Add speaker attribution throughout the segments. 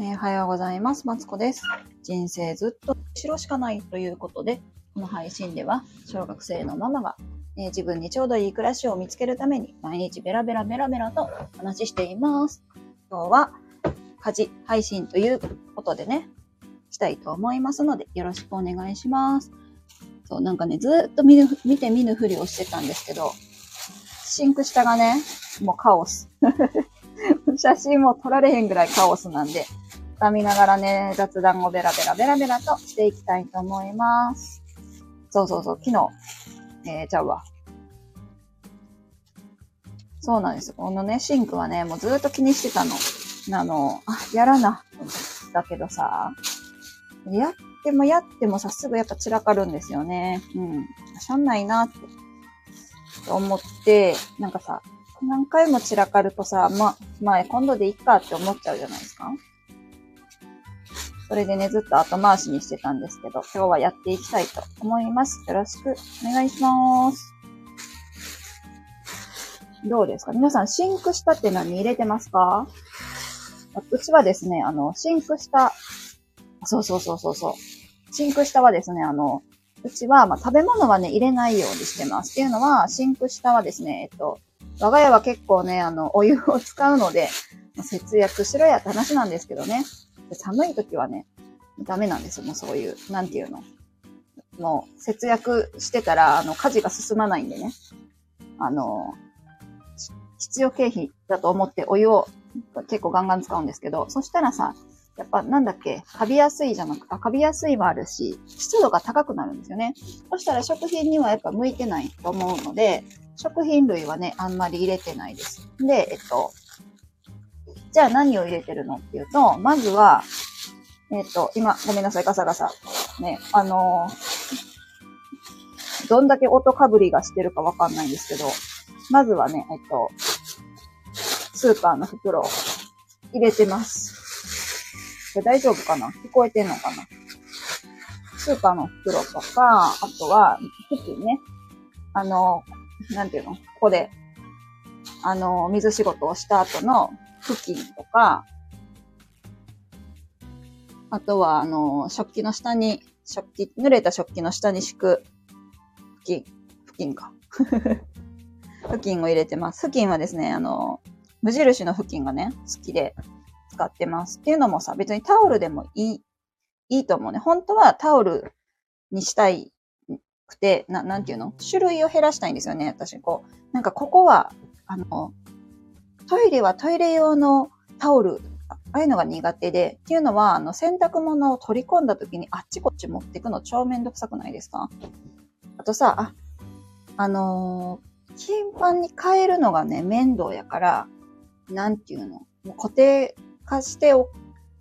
Speaker 1: えおはようございます。マツコです。人生ずっと後ろしかないということで、この配信では小学生のママが、えー自分にちょうどいい暮らしを見つけるために毎日ベラベラベラベラと話しています。今日は家事配信ということでね、したいと思いますのでよろしくお願いします。そう、なんかね、ずっと見ぬ見て見ぬふりをしてたんですけど、シンク下がね、もうカオス。写真も撮られへんぐらいカオスなんで、掴みながらね、雑談をベラベラベラベラとしていきたいと思います。そうそうそう、昨日、えー、ちゃうわ。そうなんです。このね、シンクはね、もうずっと気にしてたの。あの、あ、やらな。だけどさ、やってもやってもさ、すぐやっぱ散らかるんですよね。うん。しゃんないなってと思って、なんかさ、何回も散らかるとさ、ま、まあ、今度でいいかって思っちゃうじゃないですか。それでね、ずっと後回しにしてたんですけど、今日はやっていきたいと思います。よろしくお願いします。どうですか？皆さん、シンク下って何入れてますか？うちはですね、あの、シンク下、そうそうそうそうそう。シンク下はですね、あの、うちは、まあ、食べ物はね、入れないようにしてます。っていうのは、シンク下はですね、えっと、我が家は結構ね、あの、お湯を使うので、節約しろやって話なんですけどね。寒い時はね、ダメなんですよ。もうそういう、なんていうの。もう、節約してたら、あの、家事が進まないんでね。あの、必要経費だと思ってお湯を結構ガンガン使うんですけど、そしたらさ、やっぱなんだっけ、カビやすいじゃなくて、カビやすいもあるし、湿度が高くなるんですよね。そしたら食品にはやっぱ向いてないと思うので、食品類はね、あんまり入れてないです。で、えっと、じゃあ何を入れてるのっていうと、まずは、えっと、今、ごめんなさい、ガサガサ。ね、あのどんだけ音かぶりがしてるかわかんないんですけど、まずはね、えっと、スーパーの袋を入れてます。これ大丈夫かな？聞こえてんのかな？スーパーの袋とか、あとは、ね。あの、なんていうの？ここで、あの、水仕事をした後の布巾とか、あとは、あの、食器の下に、食器、濡れた食器の下に敷く、布巾、布巾か。布巾を入れてます。布巾はですね、あの、無印の布巾がね、好きで使ってます。っていうのもさ、別にタオルでもいい、いいと思うね。本当はタオルにしたいくて、な、なんていうの？種類を減らしたいんですよね。私、こう。なんかここは、あの、トイレはトイレ用のタオル、ああいうのが苦手で、っていうのは、あの、洗濯物を取り込んだ時にあっちこっち持ってくの超めんどくさくないですか？あとさ、あ、あのー頻繁に変えるのがね、面倒やから、なんていうの？もう固定化してお、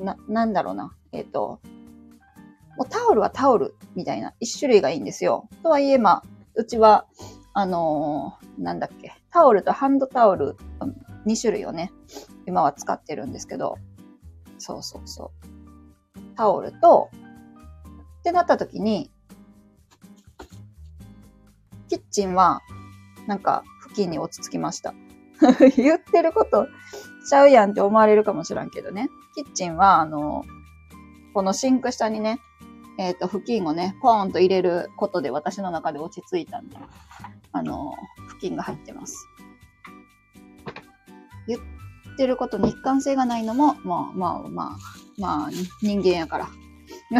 Speaker 1: な、なんだろうな。えっ、と、もうタオルはタオルみたいな一種類がいいんですよ。とはいえ、まあ、うちは、あのーなんだっけ、タオルとハンドタオル、2種類をね、今は使ってるんですけど、そうそうそう。タオルと、ってなった時に、キッチンは、なんか、付近に落ち着きました。言ってることちゃうやんって思われるかもしらんけどね。キッチンは、あの、このシンク下にね、えっ、と、布巾をね、ポーンと入れることで私の中で落ち着いたんで、あの、布巾が入ってます。言ってることに一貫性がないのも、まあまあまあ、まあ、人間やから。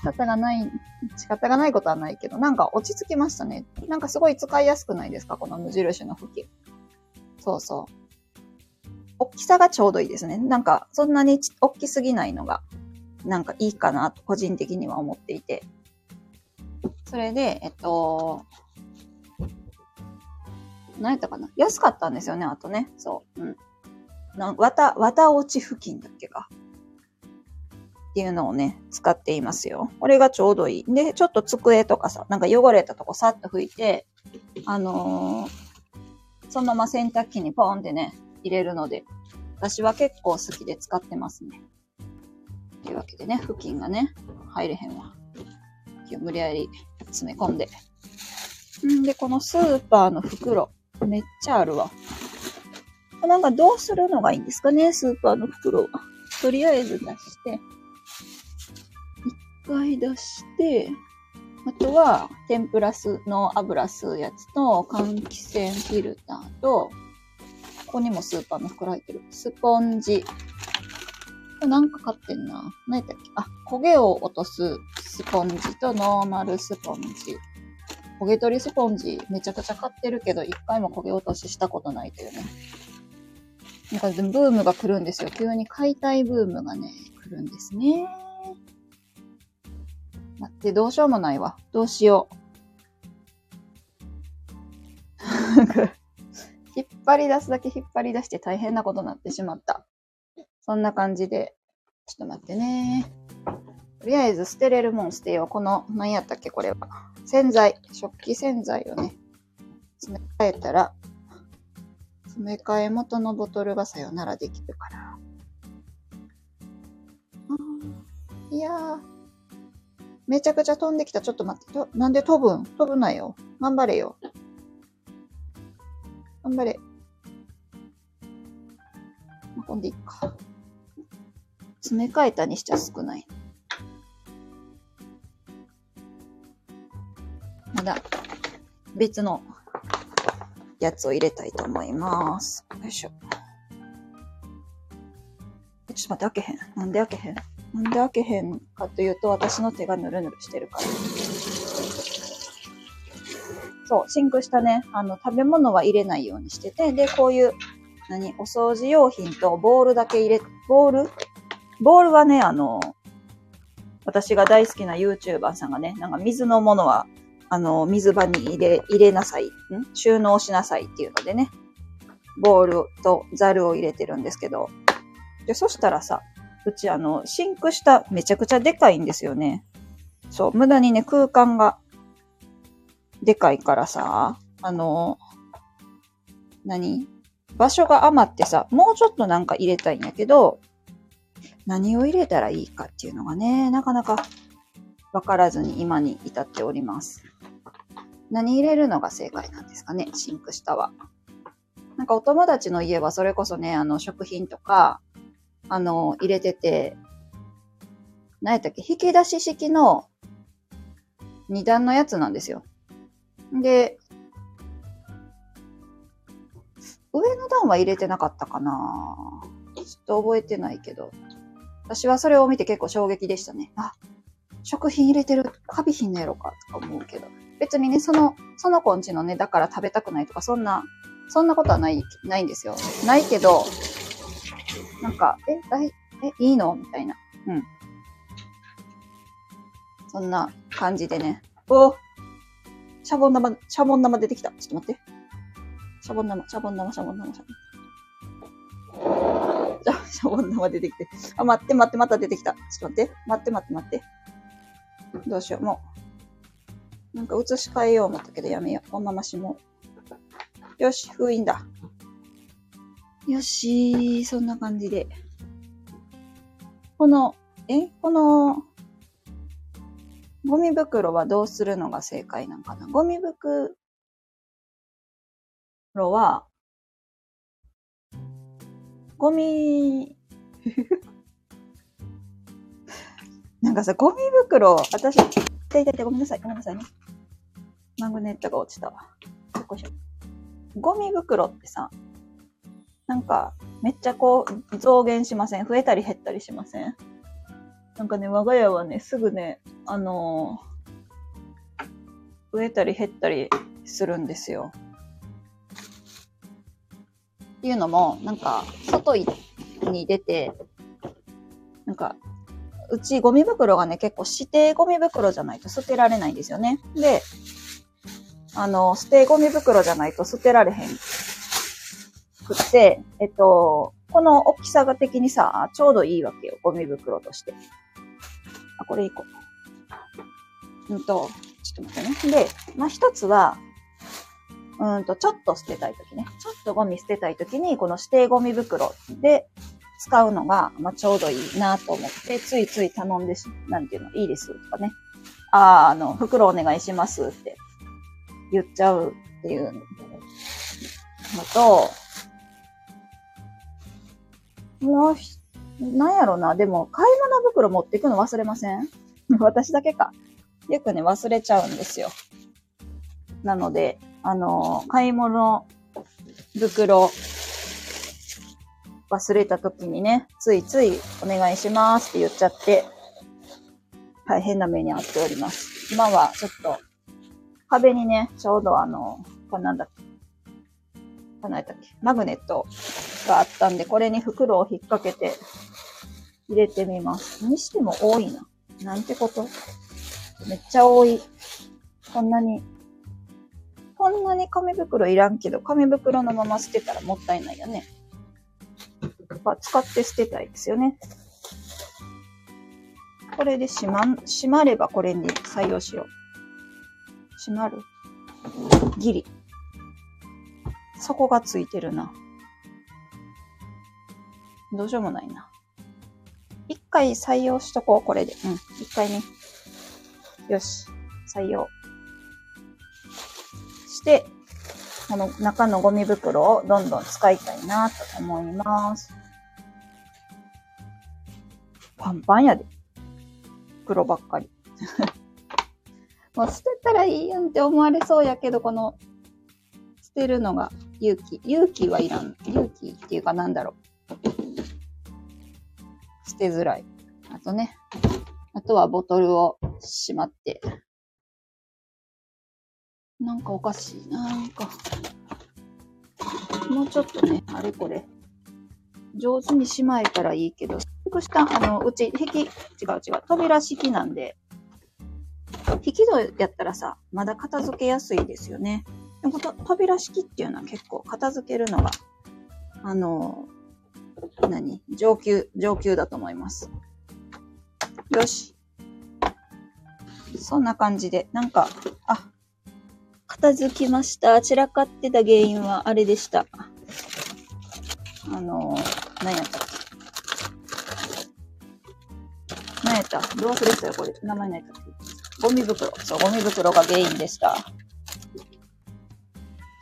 Speaker 1: 仕方がない、仕方がないことはないけど、なんか落ち着きましたね。なんかすごい使いやすくないですか？この無印の布巾。そうそう。大きさがちょうどいいですね。なんか、そんなに大きすぎないのが、なんかいいかなと、個人的には思っていて。それで、えっと、何やったかな？安かったんですよね、あとね。そう。うん。なんわた、わた落ち付近だっけか。っていうのをね、使っていますよ。これがちょうどいい。で、ちょっと机とかさ、なんか汚れたとこさっと拭いて、あのーそのまま洗濯機にポーンってね、入れるので、私は結構好きで使ってますね。というわけでね、布巾がね、入れへんわ。無理やり詰め込んで。んで、このスーパーの袋、めっちゃあるわ。なんかどうするのがいいんですかね、スーパーの袋は。とりあえず出して、一回出して、あとは、天ぷらの油吸うやつと、換気扇フィルターと、ここにもスーパーの袋入ってる。スポンジ。なんか買ってんな。何やったっけ？あ、焦げを落とすスポンジとノーマルスポンジ。焦げ取りスポンジめちゃくちゃ買ってるけど、一回も焦げ落とししたことないというね。なんかブームが来るんですよ。急に解体ブームがね、来るんですね。待って、どうしようもないわ。どうしよう。引っ張り出すだけ引っ張り出して大変なことになってしまった。そんな感じで、ちょっと待ってね。とりあえず捨てれるもん捨てよう。この、何やったっけこれは。洗剤。食器洗剤をね、詰め替えたら、詰め替え元のボトルがさよならできるから。いやー。めちゃくちゃ飛んできた。ちょっと待って。となんで飛ぶん？飛ぶなよ。頑張れよ。頑張れ。運んでいっか。詰め替えたにしちゃ少ない。別のやつを入れたいと思います。よいしょ。ちょっと待って、開けへん。なんで開けへん？なんで開けへんかというと、私の手がヌルヌルしてるから。そう、シンクしたね、あの、食べ物は入れないようにしてて、で、こういう、何、お掃除用品とボールだけ入れ、ボール？ボールはね、あの、私が大好きな YouTuber さんがね、なんか水のものは、あの、水場に入れ、入れなさい、ん？収納しなさいっていうのでね、ボールとザルを入れてるんですけど、で、そしたらさ、うちあの、シンク下めちゃくちゃでかいんですよね。そう、無駄にね、空間がでかいからさ、あの、何？場所が余ってさ、もうちょっとなんか入れたいんやけど、何を入れたらいいかっていうのがね、なかなかわからずに今に至っております。何入れるのが正解なんですかね、シンク下は。なんかお友達の家はそれこそね、あの食品とか、あの、入れてて、何やったっけ？引き出し式の二段のやつなんですよ。で、上の段は入れてなかったかなちょっと覚えてないけど。私はそれを見て結構衝撃でしたね。あ、食品入れてる、カビ品のやろかとか思うけど。別にね、その、その子んちのね、だから食べたくないとか、そんな、そんなことはない、ないんですよ。ないけど、なんか、え、だい、え、いいの？みたいな。うん。そんな感じでね。おシャボン玉、シャボン玉出てきた。ちょっと待って。シャボン玉、シャボン玉、シャボン玉、シャボン玉。シャボン玉出てきて。あ、待って、待って、また出てきた。ちょっと待って。待って、待って、待って。どうしよう、もう。なんか移し替えよう思ったけどやめよう。このまましも。よし、封印だ。よし、そんな感じで。この、え？この、ゴミ袋はどうするのが正解なんかな？ゴミ袋は、ゴミ、なんかさ、ゴミ袋、私、痛い痛い痛い、ごめんなさい、ごめんなさいね。マグネットが落ちたわ。よいしょ。ゴミ袋ってさ、なんか、めっちゃこう、増減しません？増えたり減ったりしません？なんかね、我が家はね、すぐね、あのー、増えたり減ったりするんですよ。っていうのも、なんか、外に出て、なんか、うちゴミ袋がね、結構指定ゴミ袋じゃないと捨てられないんですよね。で、あの、指定ゴミ袋じゃないと捨てられへんくって、えっと、この大きさが的にさ、ちょうどいいわけよ。ゴミ袋として。あ、これいこう。うんと、ちょっと待ってね。で、まあ、一つは、うんと、ちょっと捨てたいときね。ちょっとゴミ捨てたいときに、この指定ゴミ袋で使うのが、まあ、ちょうどいいなと思って、ついつい頼んでし、なんていうの、いいですとかね。ああ、あの、袋お願いしますって言っちゃうっていうのと、もう一なんやろな、でも、買い物袋持っていくの忘れません？私だけか。よくね、忘れちゃうんですよ。なので、あのー、買い物袋、忘れた時にね、ついついお願いしますって言っちゃって、大変な目に遭っております。今はちょっと、壁にね、ちょうどあの、これなんだっけ、こないだっけ、マグネットがあったんで、これに袋を引っ掛けて入れてみます。にしても多いな。なんてこと？めっちゃ多い。こんなにこんなに紙袋いらんけど、紙袋のまま捨てたらもったいないよね。やっぱ使って捨てたいですよね。これで閉まん、閉まればこれに採用しよう。閉まるギリ。底がついてるな。どうしようもないな。一回採用しとこう、これで。うん。一回ね。よし。採用。して、この中のゴミ袋をどんどん使いたいなと思います。パンパンやで。黒ばっかり。もう捨てたらいいやんって思われそうやけど、この、捨てるのが勇気。勇気はいらん。勇気っていうかなんだろう。捨てづらい。あとね。あとはボトルをしまってなんかおかしい。ななんか。もうちょっとね、あれこれ。上手にしまえたらいいけど、した、あの、うち、引き、違う違う、扉式なんで、引き戸やったらさ、まだ片付けやすいですよね。でも、扉式っていうのは結構片付けるのが、あの、何？上級、上級だと思います。よし。そんな感じで、なんか、あ、片付きました。散らかってた原因はあれでした。あの、何やったっけ？何やった？どう忘れてたよ、これ。名前何やったっけ？ゴミ袋。そう、ゴミ袋が原因でした。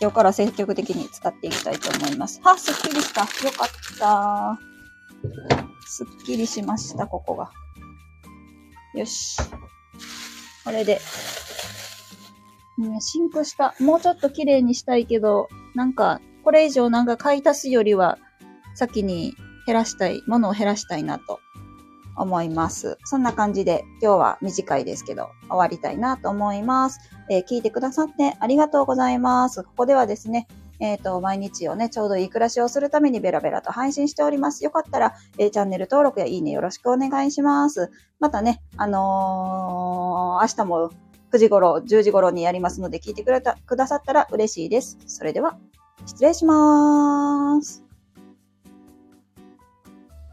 Speaker 1: 今日から積極的に使っていきたいと思います。は、すっきりした。よかった。すっきりしました、ここが。よし。これで、シンクした。もうちょっと綺麗にしたいけど、なんか、これ以上なんか買い足すよりは、先に減らしたい、ものを減らしたいなと思います。そんな感じで、今日は短いですけど、終わりたいなと思います。えー、聞いてくださってありがとうございます。ここではですね、えっ、ー、と、毎日をね、ちょうどいい暮らしをするためにベラベラと配信しております。よかったら、えー、チャンネル登録やいいねよろしくお願いします。またね、あのー、明日も9時頃、10時頃にやりますので聞いてくれた、くださったら嬉しいです。それでは、失礼します。